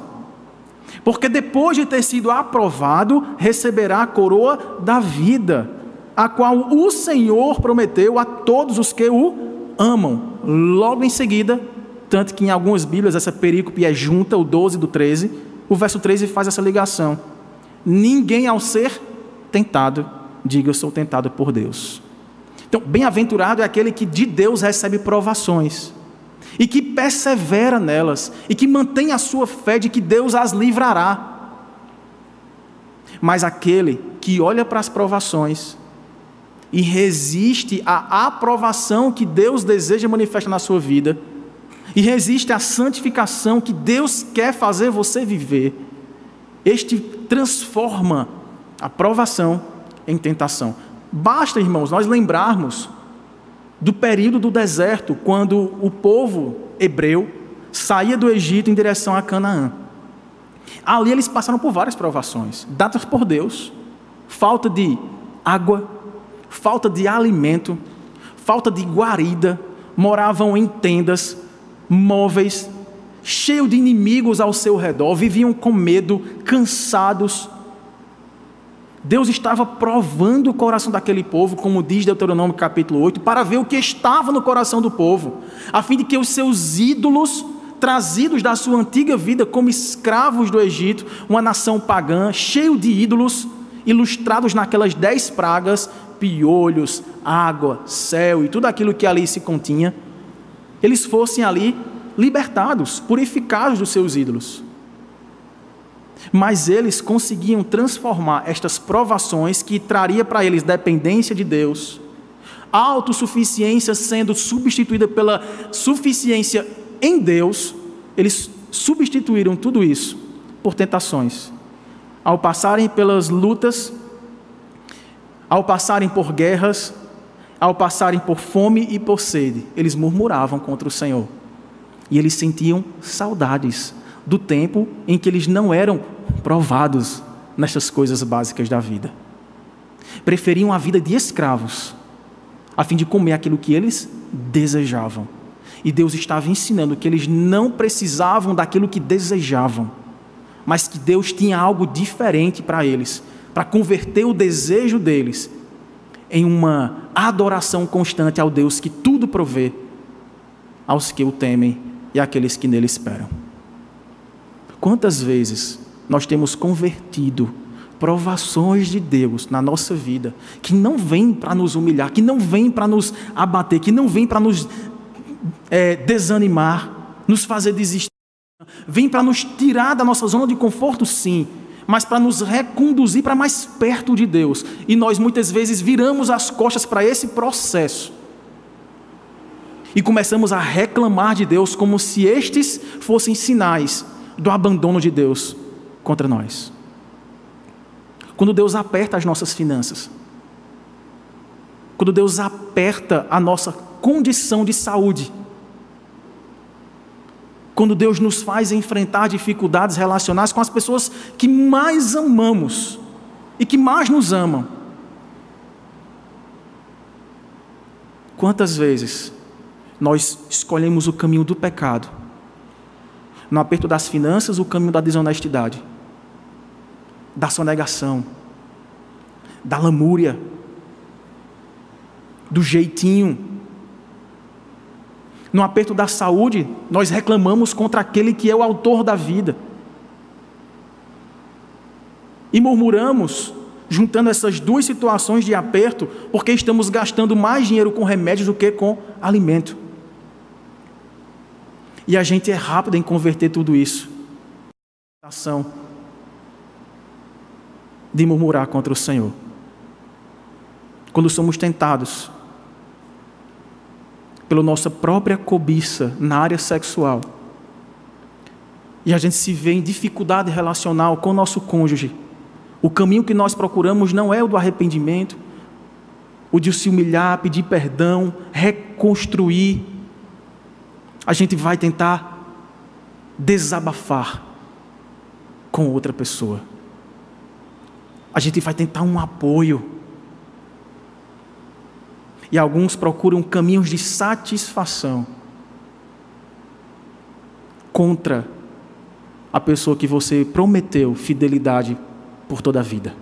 Porque depois de ter sido aprovado, receberá a coroa da vida, a qual o Senhor prometeu a todos os que o amam. Logo em seguida, tanto que em algumas Bíblias essa perícope é junta, o 12 do 13, o verso 13 faz essa ligação. Ninguém ao ser tentado diga eu sou tentado por Deus. Então, bem-aventurado é aquele que de Deus recebe provações e que persevera nelas e que mantém a sua fé de que Deus as livrará. Mas aquele que olha para as provações e resiste à aprovação que Deus deseja manifestar na sua vida, e resiste à santificação que Deus quer fazer você viver, este transforma a provação em tentação. Basta, irmãos, nós lembrarmos do período do deserto, quando o povo hebreu saía do Egito em direção a Canaã. Ali eles passaram por várias provações, dadas por Deus: falta de água, falta de alimento, falta de guarida, moravam em tendas, móveis, cheios de inimigos ao seu redor, viviam com medo, cansados, Deus estava provando o coração daquele povo, como diz Deuteronômio capítulo 8, para ver o que estava no coração do povo, a fim de que os seus ídolos, trazidos da sua antiga vida como escravos do Egito, uma nação pagã, cheio de ídolos, ilustrados naquelas dez pragas, piolhos, água, céu e tudo aquilo que ali se continha, eles fossem ali libertados, purificados dos seus ídolos. Mas eles conseguiam transformar estas provações que traria para eles dependência de Deus, autossuficiência sendo substituída pela suficiência em Deus, eles substituíram tudo isso por tentações. Ao passarem pelas lutas, ao passarem por guerras, ao passarem por fome e por sede, eles murmuravam contra o Senhor. E eles sentiam saudades do tempo em que eles não eram provados nessas coisas básicas da vida. Preferiam a vida de escravos, a fim de comer aquilo que eles desejavam. E Deus estava ensinando que eles não precisavam daquilo que desejavam, mas que Deus tinha algo diferente para eles, para converter o desejo deles em uma adoração constante ao Deus que tudo provê aos que o temem e àqueles que nele esperam. Quantas vezes nós temos convertido provações de Deus na nossa vida, que não vêm para nos humilhar, que não vêm para nos abater, que não vêm para nos é, desanimar, nos fazer desistir, vem para nos tirar da nossa zona de conforto, sim, mas para nos reconduzir para mais perto de Deus. E nós muitas vezes viramos as costas para esse processo e começamos a reclamar de Deus como se estes fossem sinais do abandono de Deus contra nós. Quando Deus aperta as nossas finanças, quando Deus aperta a nossa condição de saúde, quando Deus nos faz enfrentar dificuldades relacionais com as pessoas que mais amamos e que mais nos amam. Quantas vezes nós escolhemos o caminho do pecado, no aperto das finanças, o caminho da desonestidade, da sonegação, da lamúria, do jeitinho. No aperto da saúde, nós reclamamos contra aquele que é o autor da vida. E murmuramos, juntando essas duas situações de aperto, porque estamos gastando mais dinheiro com remédios do que com alimento. E a gente é rápido em converter tudo isso. Ação de murmurar contra o Senhor. Quando somos tentados pela nossa própria cobiça na área sexual, e a gente se vê em dificuldade relacional com o nosso cônjuge, o caminho que nós procuramos não é o do arrependimento, o de se humilhar, pedir perdão, reconstruir. A gente vai tentar desabafar com outra pessoa a gente vai tentar um apoio. E alguns procuram caminhos de satisfação contra a pessoa que você prometeu fidelidade por toda a vida.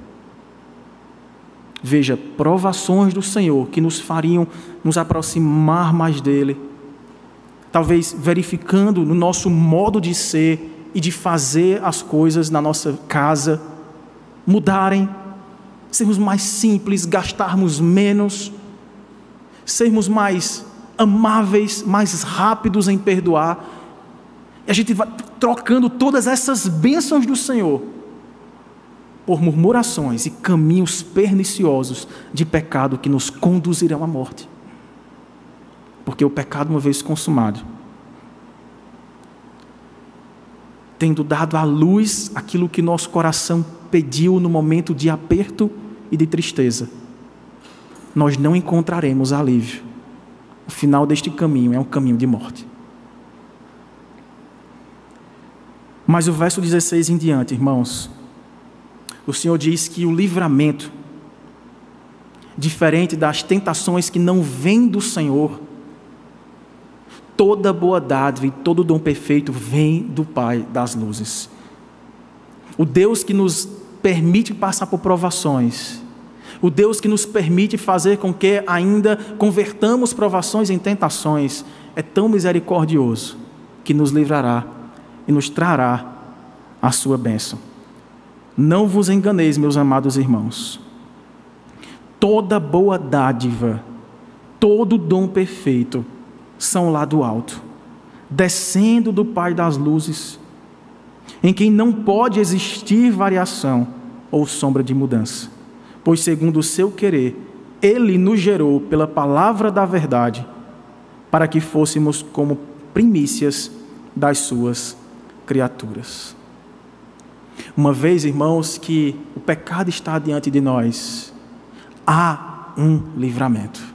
Veja, provações do Senhor que nos fariam nos aproximar mais dele, talvez verificando no nosso modo de ser e de fazer as coisas na nossa casa mudarem, sermos mais simples, gastarmos menos, sermos mais amáveis, mais rápidos em perdoar. E a gente vai trocando todas essas bênçãos do Senhor por murmurações e caminhos perniciosos de pecado que nos conduzirão à morte. Porque o pecado, uma vez consumado, tendo dado à luz aquilo que nosso coração pediu no momento de aperto e de tristeza, nós não encontraremos alívio. O final deste caminho é um caminho de morte. Mas o verso 16 em diante, irmãos, o Senhor diz que o livramento, diferente das tentações que não vêm do Senhor, toda boa dádiva e todo dom perfeito vem do Pai das luzes. O Deus que nos permite passar por provações. O Deus que nos permite fazer com que ainda convertamos provações em tentações é tão misericordioso que nos livrará e nos trará a sua bênção. Não vos enganeis, meus amados irmãos. Toda boa dádiva, todo dom perfeito são lá do alto, descendo do Pai das luzes em quem não pode existir variação ou sombra de mudança, pois, segundo o seu querer, ele nos gerou pela palavra da verdade, para que fôssemos como primícias das suas criaturas. Uma vez, irmãos, que o pecado está diante de nós, há um livramento.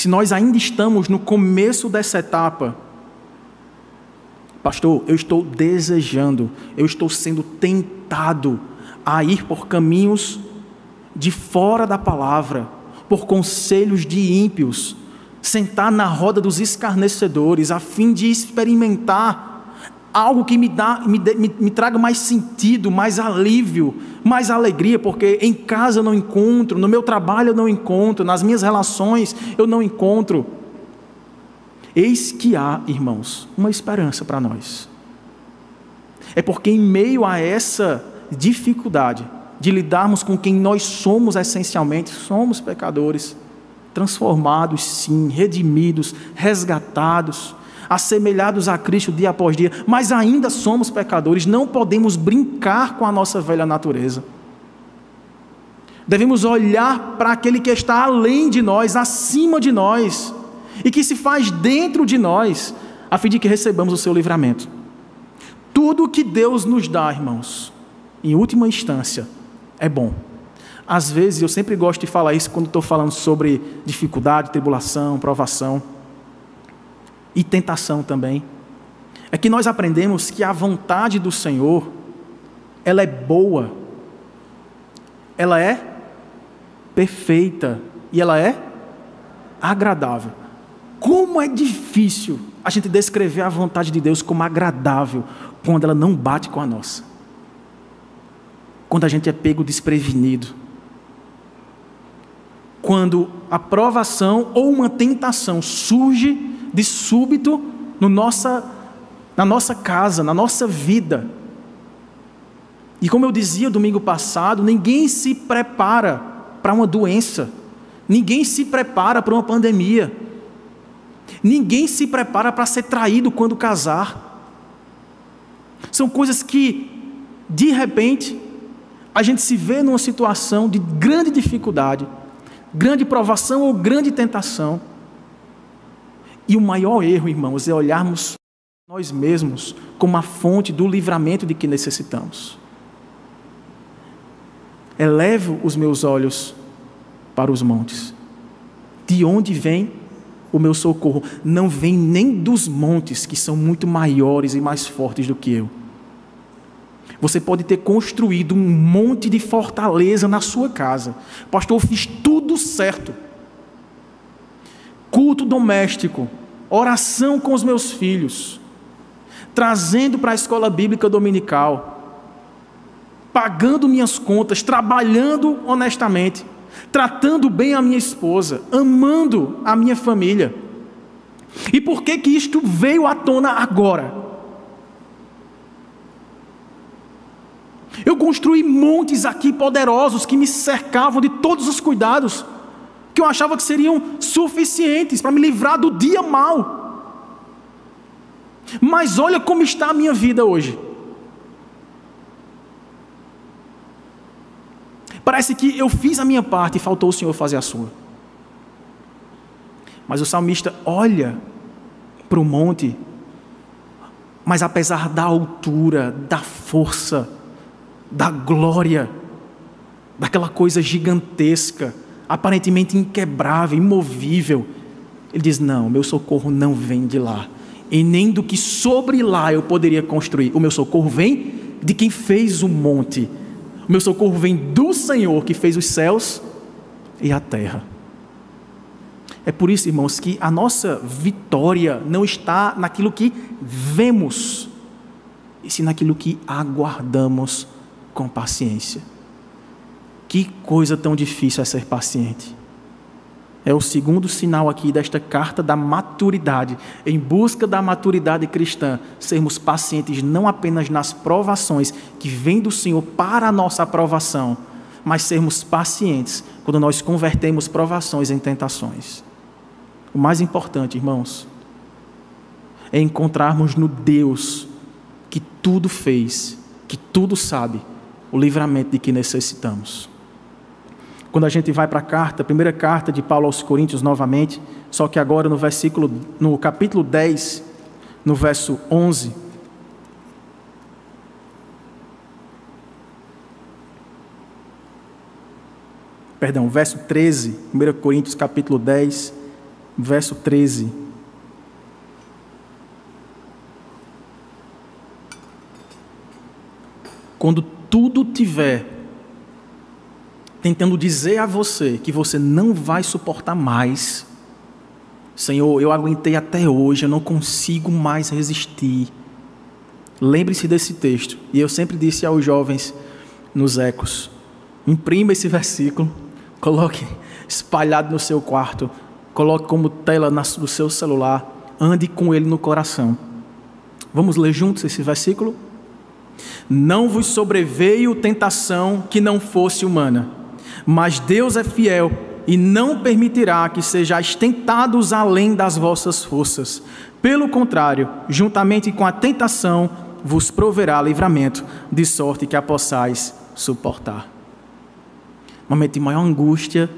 Se nós ainda estamos no começo dessa etapa, pastor, eu estou desejando, eu estou sendo tentado a ir por caminhos de fora da palavra, por conselhos de ímpios, sentar na roda dos escarnecedores, a fim de experimentar algo que me, dá, me, me, me traga mais sentido, mais alívio, mais alegria, porque em casa eu não encontro, no meu trabalho eu não encontro, nas minhas relações eu não encontro. Eis que há, irmãos, uma esperança para nós. É porque em meio a essa dificuldade de lidarmos com quem nós somos essencialmente, somos pecadores, transformados sim, redimidos, resgatados, assemelhados a Cristo dia após dia, mas ainda somos pecadores, não podemos brincar com a nossa velha natureza. Devemos olhar para aquele que está além de nós, acima de nós, e que se faz dentro de nós, a fim de que recebamos o seu livramento. Tudo que Deus nos dá, irmãos, em última instância, é bom. Às vezes, eu sempre gosto de falar isso quando estou falando sobre dificuldade, tribulação, provação e tentação também, é que nós aprendemos que a vontade do Senhor, ela é boa, ela é perfeita e ela é agradável. Como é difícil a gente descrever a vontade de Deus como agradável quando ela não bate com a nossa. Quando a gente é pego desprevenido. Quando a provação ou uma tentação surge de súbito no nossa, na nossa casa, na nossa vida. E como eu dizia domingo passado, ninguém se prepara para uma doença, ninguém se prepara para uma pandemia, ninguém se prepara para ser traído quando casar. São coisas que, de repente, a gente se vê numa situação de grande dificuldade, grande provação ou grande tentação. E o maior erro, irmãos, é olharmos nós mesmos como a fonte do livramento de que necessitamos. Elevo os meus olhos para os montes. De onde vem o meu socorro? Não vem nem dos montes, que são muito maiores e mais fortes do que eu. Você pode ter construído um monte de fortaleza na sua casa. Pastor, eu fiz tudo certo. Culto doméstico, oração com os meus filhos, trazendo para a escola bíblica dominical, pagando minhas contas, trabalhando honestamente, tratando bem a minha esposa, amando a minha família. E por que que isto veio à tona agora? Eu construí montes aqui poderosos que me cercavam de todos os cuidados que eu achava que seriam suficientes para me livrar do dia mal. Mas olha como está a minha vida hoje. Parece que eu fiz a minha parte e faltou o Senhor fazer a sua. Mas o salmista olha para o monte, mas apesar da altura, da força, da glória, daquela coisa gigantesca, aparentemente inquebrável, imovível. Ele diz: Não, meu socorro não vem de lá, e nem do que sobre lá eu poderia construir. O meu socorro vem de quem fez o monte. O meu socorro vem do Senhor que fez os céus e a terra. É por isso, irmãos, que a nossa vitória não está naquilo que vemos, e sim naquilo que aguardamos com paciência. Que coisa tão difícil é ser paciente. É o segundo sinal aqui desta carta da maturidade, em busca da maturidade cristã, sermos pacientes não apenas nas provações que vêm do Senhor para a nossa aprovação, mas sermos pacientes quando nós convertemos provações em tentações. O mais importante, irmãos, é encontrarmos no Deus que tudo fez, que tudo sabe, o livramento de que necessitamos. Quando a gente vai para a carta, a primeira carta de Paulo aos Coríntios novamente, só que agora no versículo, no capítulo 10, no verso 11. Perdão, verso 13, 1 Coríntios capítulo 10, verso 13. Quando tudo tiver tentando dizer a você que você não vai suportar mais, Senhor, eu aguentei até hoje, eu não consigo mais resistir. Lembre-se desse texto. E eu sempre disse aos jovens nos ecos: imprima esse versículo, coloque espalhado no seu quarto, coloque como tela no seu celular, ande com ele no coração. Vamos ler juntos esse versículo? Não vos sobreveio tentação que não fosse humana, mas Deus é fiel e não permitirá que sejais tentados além das vossas forças. Pelo contrário, juntamente com a tentação, vos proverá livramento, de sorte que a possais suportar. Momento de maior angústia,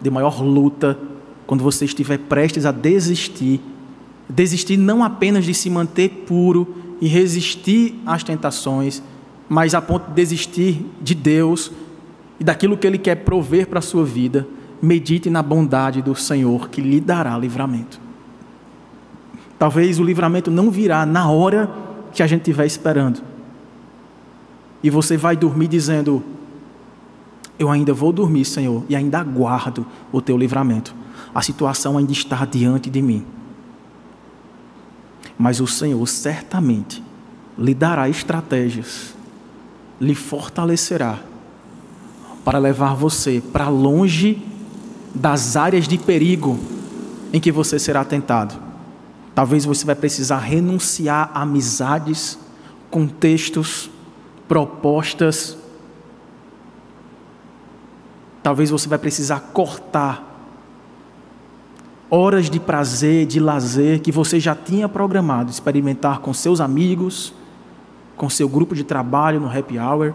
de maior luta, quando você estiver prestes a desistir, desistir não apenas de se manter puro e resistir às tentações, mas a ponto de desistir de Deus e daquilo que Ele quer prover para a sua vida, medite na bondade do Senhor que lhe dará livramento. Talvez o livramento não virá na hora que a gente estiver esperando. E você vai dormir dizendo: Eu ainda vou dormir, Senhor, e ainda aguardo o teu livramento. A situação ainda está diante de mim. Mas o Senhor certamente lhe dará estratégias, lhe fortalecerá para levar você para longe das áreas de perigo em que você será tentado. Talvez você vai precisar renunciar a amizades, contextos, propostas. Talvez você vai precisar cortar horas de prazer, de lazer que você já tinha programado experimentar com seus amigos, com seu grupo de trabalho no happy hour.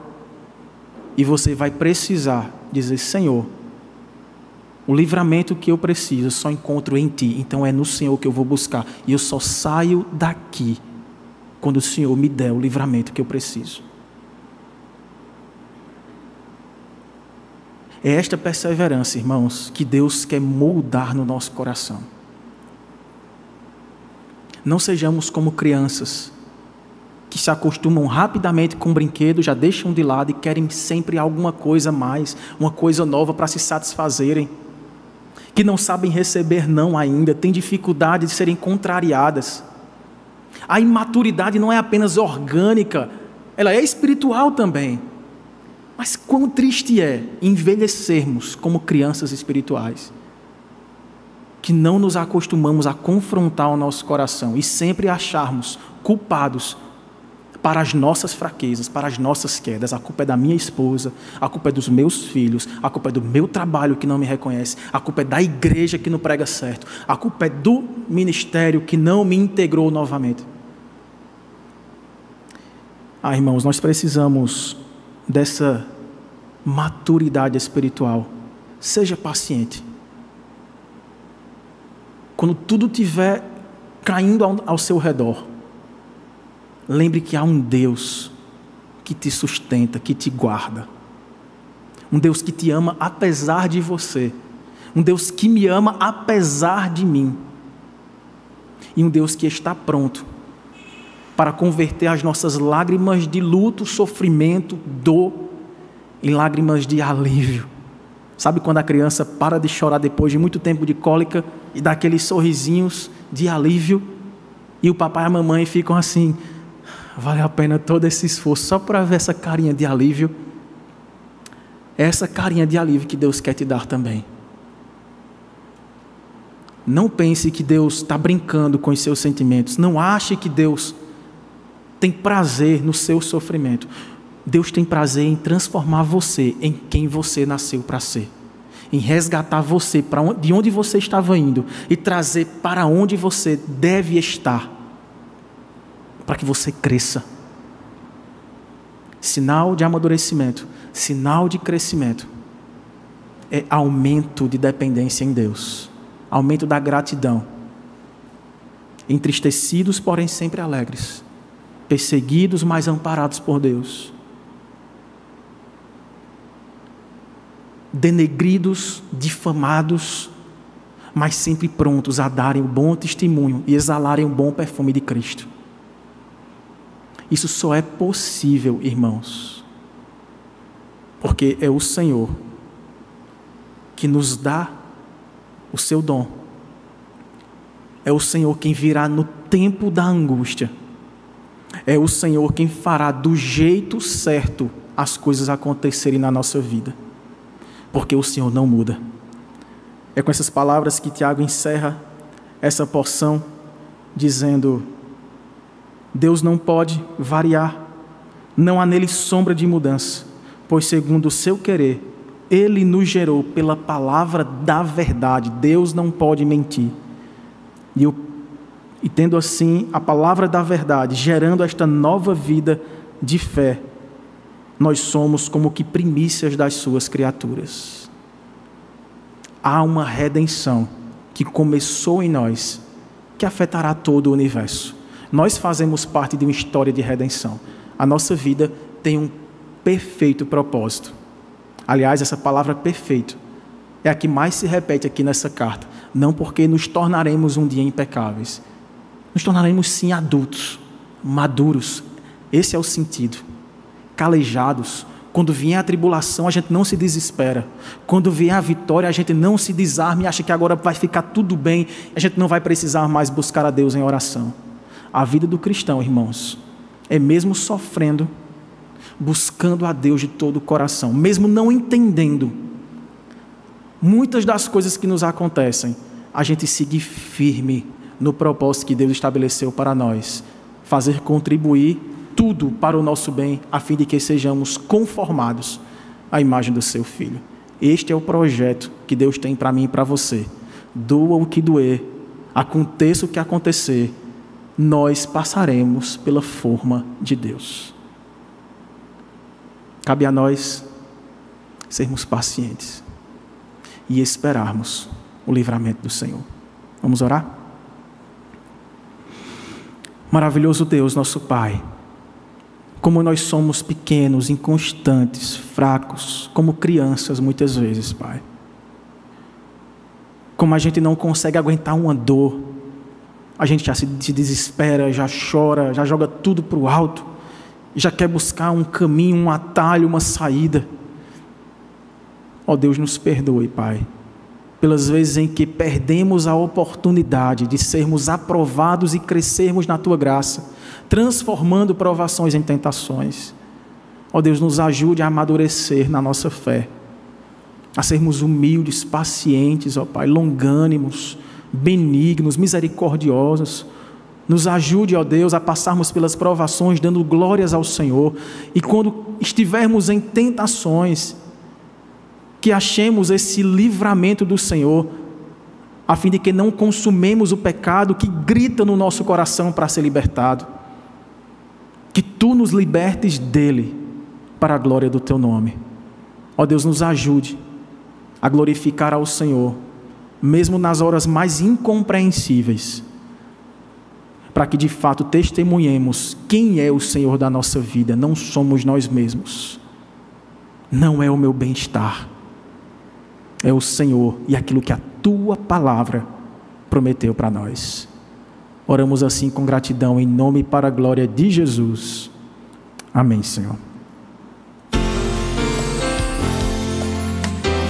E você vai precisar dizer: Senhor, o livramento que eu preciso só encontro em Ti, então é no Senhor que eu vou buscar. E eu só saio daqui quando o Senhor me der o livramento que eu preciso. É esta perseverança, irmãos, que Deus quer moldar no nosso coração. Não sejamos como crianças que se acostumam rapidamente com o brinquedo, já deixam de lado e querem sempre alguma coisa mais, uma coisa nova para se satisfazerem. Que não sabem receber não ainda, têm dificuldade de serem contrariadas. A imaturidade não é apenas orgânica, ela é espiritual também. Mas quão triste é envelhecermos como crianças espirituais, que não nos acostumamos a confrontar o nosso coração e sempre acharmos culpados para as nossas fraquezas, para as nossas quedas. A culpa é da minha esposa, a culpa é dos meus filhos, a culpa é do meu trabalho que não me reconhece, a culpa é da igreja que não prega certo, a culpa é do ministério que não me integrou novamente. Ah, irmãos, nós precisamos dessa maturidade espiritual. Seja paciente. Quando tudo estiver caindo ao seu redor, Lembre que há um Deus que te sustenta, que te guarda. Um Deus que te ama apesar de você. Um Deus que me ama apesar de mim. E um Deus que está pronto para converter as nossas lágrimas de luto, sofrimento, dor, em lágrimas de alívio. Sabe quando a criança para de chorar depois de muito tempo de cólica e dá aqueles sorrisinhos de alívio? E o papai e a mamãe ficam assim: Vale a pena todo esse esforço só para ver essa carinha de alívio. Essa carinha de alívio que Deus quer te dar também. Não pense que Deus está brincando com os seus sentimentos. Não ache que Deus tem prazer no seu sofrimento. Deus tem prazer em transformar você em quem você nasceu para ser. Em resgatar você para de onde você estava indo e trazer para onde você deve estar para que você cresça. Sinal de amadurecimento, sinal de crescimento é aumento de dependência em Deus, aumento da gratidão. Entristecidos, porém sempre alegres, perseguidos, mas amparados por Deus. Denegridos, difamados, mas sempre prontos a darem o bom testemunho e exalarem o bom perfume de Cristo. Isso só é possível, irmãos, porque é o Senhor que nos dá o seu dom. É o Senhor quem virá no tempo da angústia. É o Senhor quem fará do jeito certo as coisas acontecerem na nossa vida. Porque o Senhor não muda. É com essas palavras que Tiago encerra essa porção, dizendo: Deus não pode variar, não há nele sombra de mudança, pois, segundo o seu querer, ele nos gerou pela palavra da verdade. Deus não pode mentir. E, e tendo assim a palavra da verdade, gerando esta nova vida de fé, nós somos como que primícias das suas criaturas. Há uma redenção que começou em nós, que afetará todo o universo. Nós fazemos parte de uma história de redenção. A nossa vida tem um perfeito propósito. Aliás, essa palavra perfeito é a que mais se repete aqui nessa carta. Não porque nos tornaremos um dia impecáveis. Nos tornaremos sim adultos, maduros. Esse é o sentido. Calejados. Quando vier a tribulação, a gente não se desespera. Quando vier a vitória, a gente não se desarma e acha que agora vai ficar tudo bem. A gente não vai precisar mais buscar a Deus em oração. A vida do cristão, irmãos, é mesmo sofrendo buscando a Deus de todo o coração, mesmo não entendendo muitas das coisas que nos acontecem, a gente seguir firme no propósito que Deus estabeleceu para nós, fazer contribuir tudo para o nosso bem, a fim de que sejamos conformados à imagem do seu filho. Este é o projeto que Deus tem para mim e para você. Doa o que doer, aconteça o que acontecer, nós passaremos pela forma de Deus. Cabe a nós sermos pacientes e esperarmos o livramento do Senhor. Vamos orar? Maravilhoso Deus, nosso Pai, como nós somos pequenos, inconstantes, fracos, como crianças muitas vezes, Pai. Como a gente não consegue aguentar uma dor, a gente já se desespera, já chora, já joga tudo para o alto já quer buscar um caminho, um atalho, uma saída. Ó oh, Deus, nos perdoe, Pai, pelas vezes em que perdemos a oportunidade de sermos aprovados e crescermos na Tua graça, transformando provações em tentações. Ó oh, Deus, nos ajude a amadurecer na nossa fé, a sermos humildes, pacientes, ó oh, Pai, longânimos, benignos, misericordiosos nos ajude, ó Deus, a passarmos pelas provações dando glórias ao Senhor. E quando estivermos em tentações, que achemos esse livramento do Senhor, a fim de que não consumemos o pecado que grita no nosso coração para ser libertado. Que tu nos libertes dele, para a glória do teu nome. Ó Deus, nos ajude a glorificar ao Senhor, mesmo nas horas mais incompreensíveis para que de fato testemunhemos quem é o Senhor da nossa vida, não somos nós mesmos. Não é o meu bem-estar, é o Senhor e aquilo que a tua palavra prometeu para nós. Oramos assim com gratidão, em nome e para a glória de Jesus. Amém, Senhor.